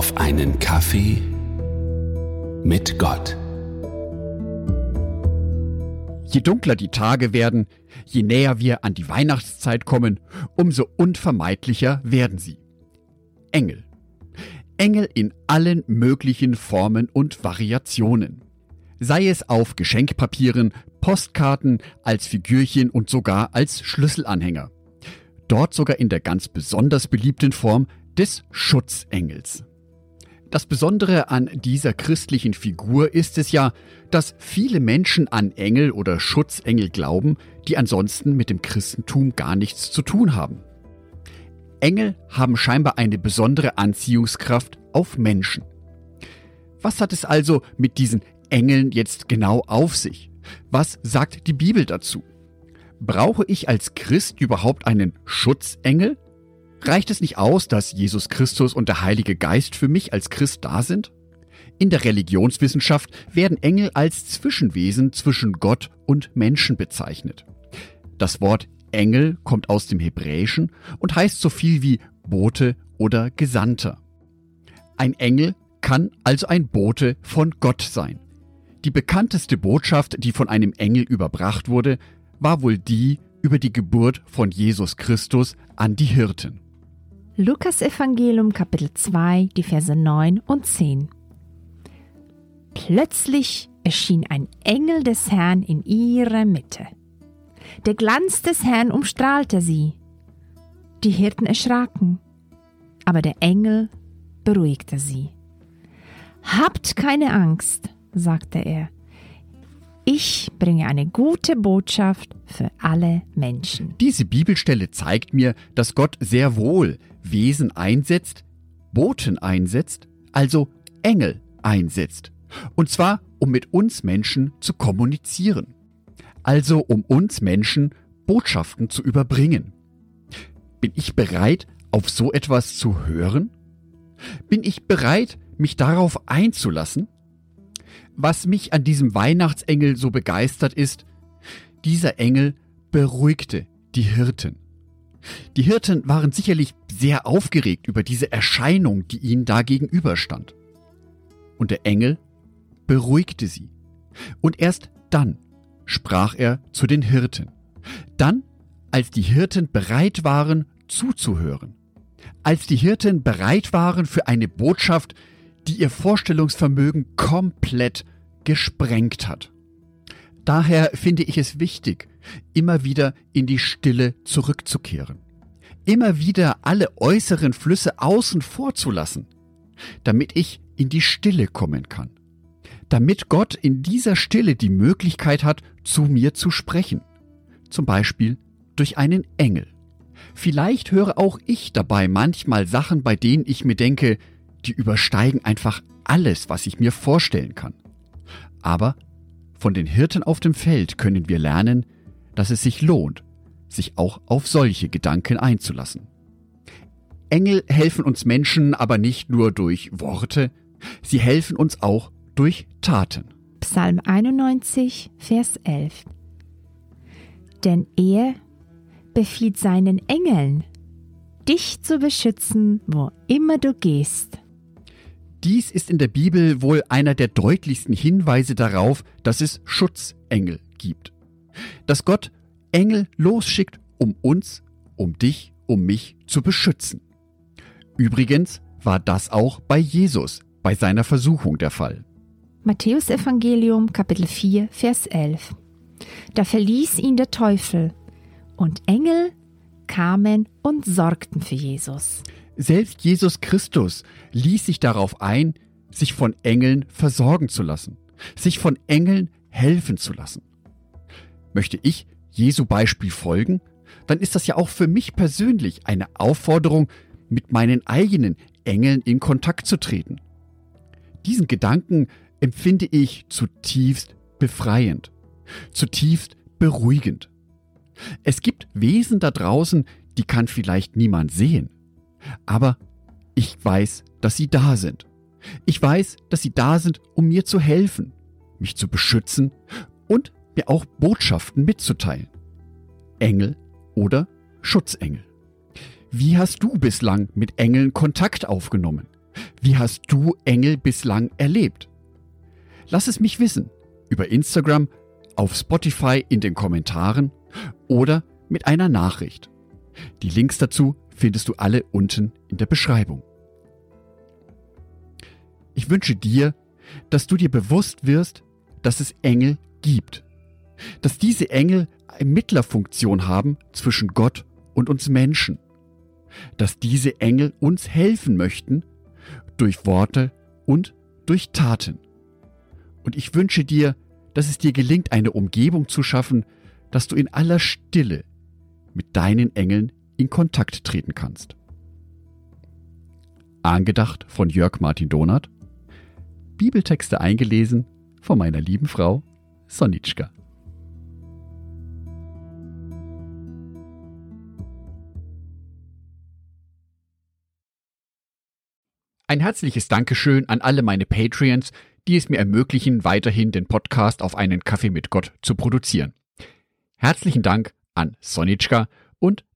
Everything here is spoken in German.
auf einen Kaffee mit Gott. Je dunkler die Tage werden, je näher wir an die Weihnachtszeit kommen, umso unvermeidlicher werden sie. Engel. Engel in allen möglichen Formen und Variationen. Sei es auf Geschenkpapieren, Postkarten, als Figürchen und sogar als Schlüsselanhänger. Dort sogar in der ganz besonders beliebten Form des Schutzengels. Das Besondere an dieser christlichen Figur ist es ja, dass viele Menschen an Engel oder Schutzengel glauben, die ansonsten mit dem Christentum gar nichts zu tun haben. Engel haben scheinbar eine besondere Anziehungskraft auf Menschen. Was hat es also mit diesen Engeln jetzt genau auf sich? Was sagt die Bibel dazu? Brauche ich als Christ überhaupt einen Schutzengel? Reicht es nicht aus, dass Jesus Christus und der Heilige Geist für mich als Christ da sind? In der Religionswissenschaft werden Engel als Zwischenwesen zwischen Gott und Menschen bezeichnet. Das Wort Engel kommt aus dem Hebräischen und heißt so viel wie Bote oder Gesandter. Ein Engel kann also ein Bote von Gott sein. Die bekannteste Botschaft, die von einem Engel überbracht wurde, war wohl die über die Geburt von Jesus Christus an die Hirten. Lukas Evangelium Kapitel 2, die Verse 9 und 10. Plötzlich erschien ein Engel des Herrn in ihrer Mitte. Der Glanz des Herrn umstrahlte sie. Die Hirten erschraken, aber der Engel beruhigte sie. Habt keine Angst, sagte er. Ich bringe eine gute Botschaft für alle Menschen. Diese Bibelstelle zeigt mir, dass Gott sehr wohl Wesen einsetzt, Boten einsetzt, also Engel einsetzt. Und zwar, um mit uns Menschen zu kommunizieren. Also um uns Menschen Botschaften zu überbringen. Bin ich bereit, auf so etwas zu hören? Bin ich bereit, mich darauf einzulassen? Was mich an diesem Weihnachtsengel so begeistert ist, dieser Engel beruhigte die Hirten. Die Hirten waren sicherlich sehr aufgeregt über diese Erscheinung, die ihnen da gegenüberstand. Und der Engel beruhigte sie. Und erst dann sprach er zu den Hirten. Dann, als die Hirten bereit waren, zuzuhören. Als die Hirten bereit waren für eine Botschaft, die ihr Vorstellungsvermögen komplett gesprengt hat. Daher finde ich es wichtig, immer wieder in die Stille zurückzukehren. Immer wieder alle äußeren Flüsse außen vor zu lassen, damit ich in die Stille kommen kann. Damit Gott in dieser Stille die Möglichkeit hat, zu mir zu sprechen. Zum Beispiel durch einen Engel. Vielleicht höre auch ich dabei manchmal Sachen, bei denen ich mir denke, die übersteigen einfach alles, was ich mir vorstellen kann. Aber von den Hirten auf dem Feld können wir lernen, dass es sich lohnt, sich auch auf solche Gedanken einzulassen. Engel helfen uns Menschen aber nicht nur durch Worte, sie helfen uns auch durch Taten. Psalm 91, Vers 11. Denn er befiehlt seinen Engeln, dich zu beschützen, wo immer du gehst. Dies ist in der Bibel wohl einer der deutlichsten Hinweise darauf, dass es Schutzengel gibt. Dass Gott Engel losschickt, um uns, um dich, um mich zu beschützen. Übrigens war das auch bei Jesus, bei seiner Versuchung der Fall. Matthäus Evangelium Kapitel 4 Vers 11 Da verließ ihn der Teufel und Engel kamen und sorgten für Jesus. Selbst Jesus Christus ließ sich darauf ein, sich von Engeln versorgen zu lassen, sich von Engeln helfen zu lassen. Möchte ich Jesu Beispiel folgen, dann ist das ja auch für mich persönlich eine Aufforderung, mit meinen eigenen Engeln in Kontakt zu treten. Diesen Gedanken empfinde ich zutiefst befreiend, zutiefst beruhigend. Es gibt Wesen da draußen, die kann vielleicht niemand sehen. Aber ich weiß, dass sie da sind. Ich weiß, dass sie da sind, um mir zu helfen, mich zu beschützen und mir auch Botschaften mitzuteilen. Engel oder Schutzengel. Wie hast du bislang mit Engeln Kontakt aufgenommen? Wie hast du Engel bislang erlebt? Lass es mich wissen über Instagram, auf Spotify in den Kommentaren oder mit einer Nachricht. Die Links dazu findest du alle unten in der Beschreibung. Ich wünsche dir, dass du dir bewusst wirst, dass es Engel gibt. Dass diese Engel eine Mittlerfunktion haben zwischen Gott und uns Menschen. Dass diese Engel uns helfen möchten durch Worte und durch Taten. Und ich wünsche dir, dass es dir gelingt, eine Umgebung zu schaffen, dass du in aller Stille mit deinen Engeln in Kontakt treten kannst. Angedacht von Jörg Martin Donath, Bibeltexte eingelesen von meiner lieben Frau Sonitschka. Ein herzliches Dankeschön an alle meine Patreons, die es mir ermöglichen, weiterhin den Podcast auf einen Kaffee mit Gott zu produzieren. Herzlichen Dank an Sonitschka und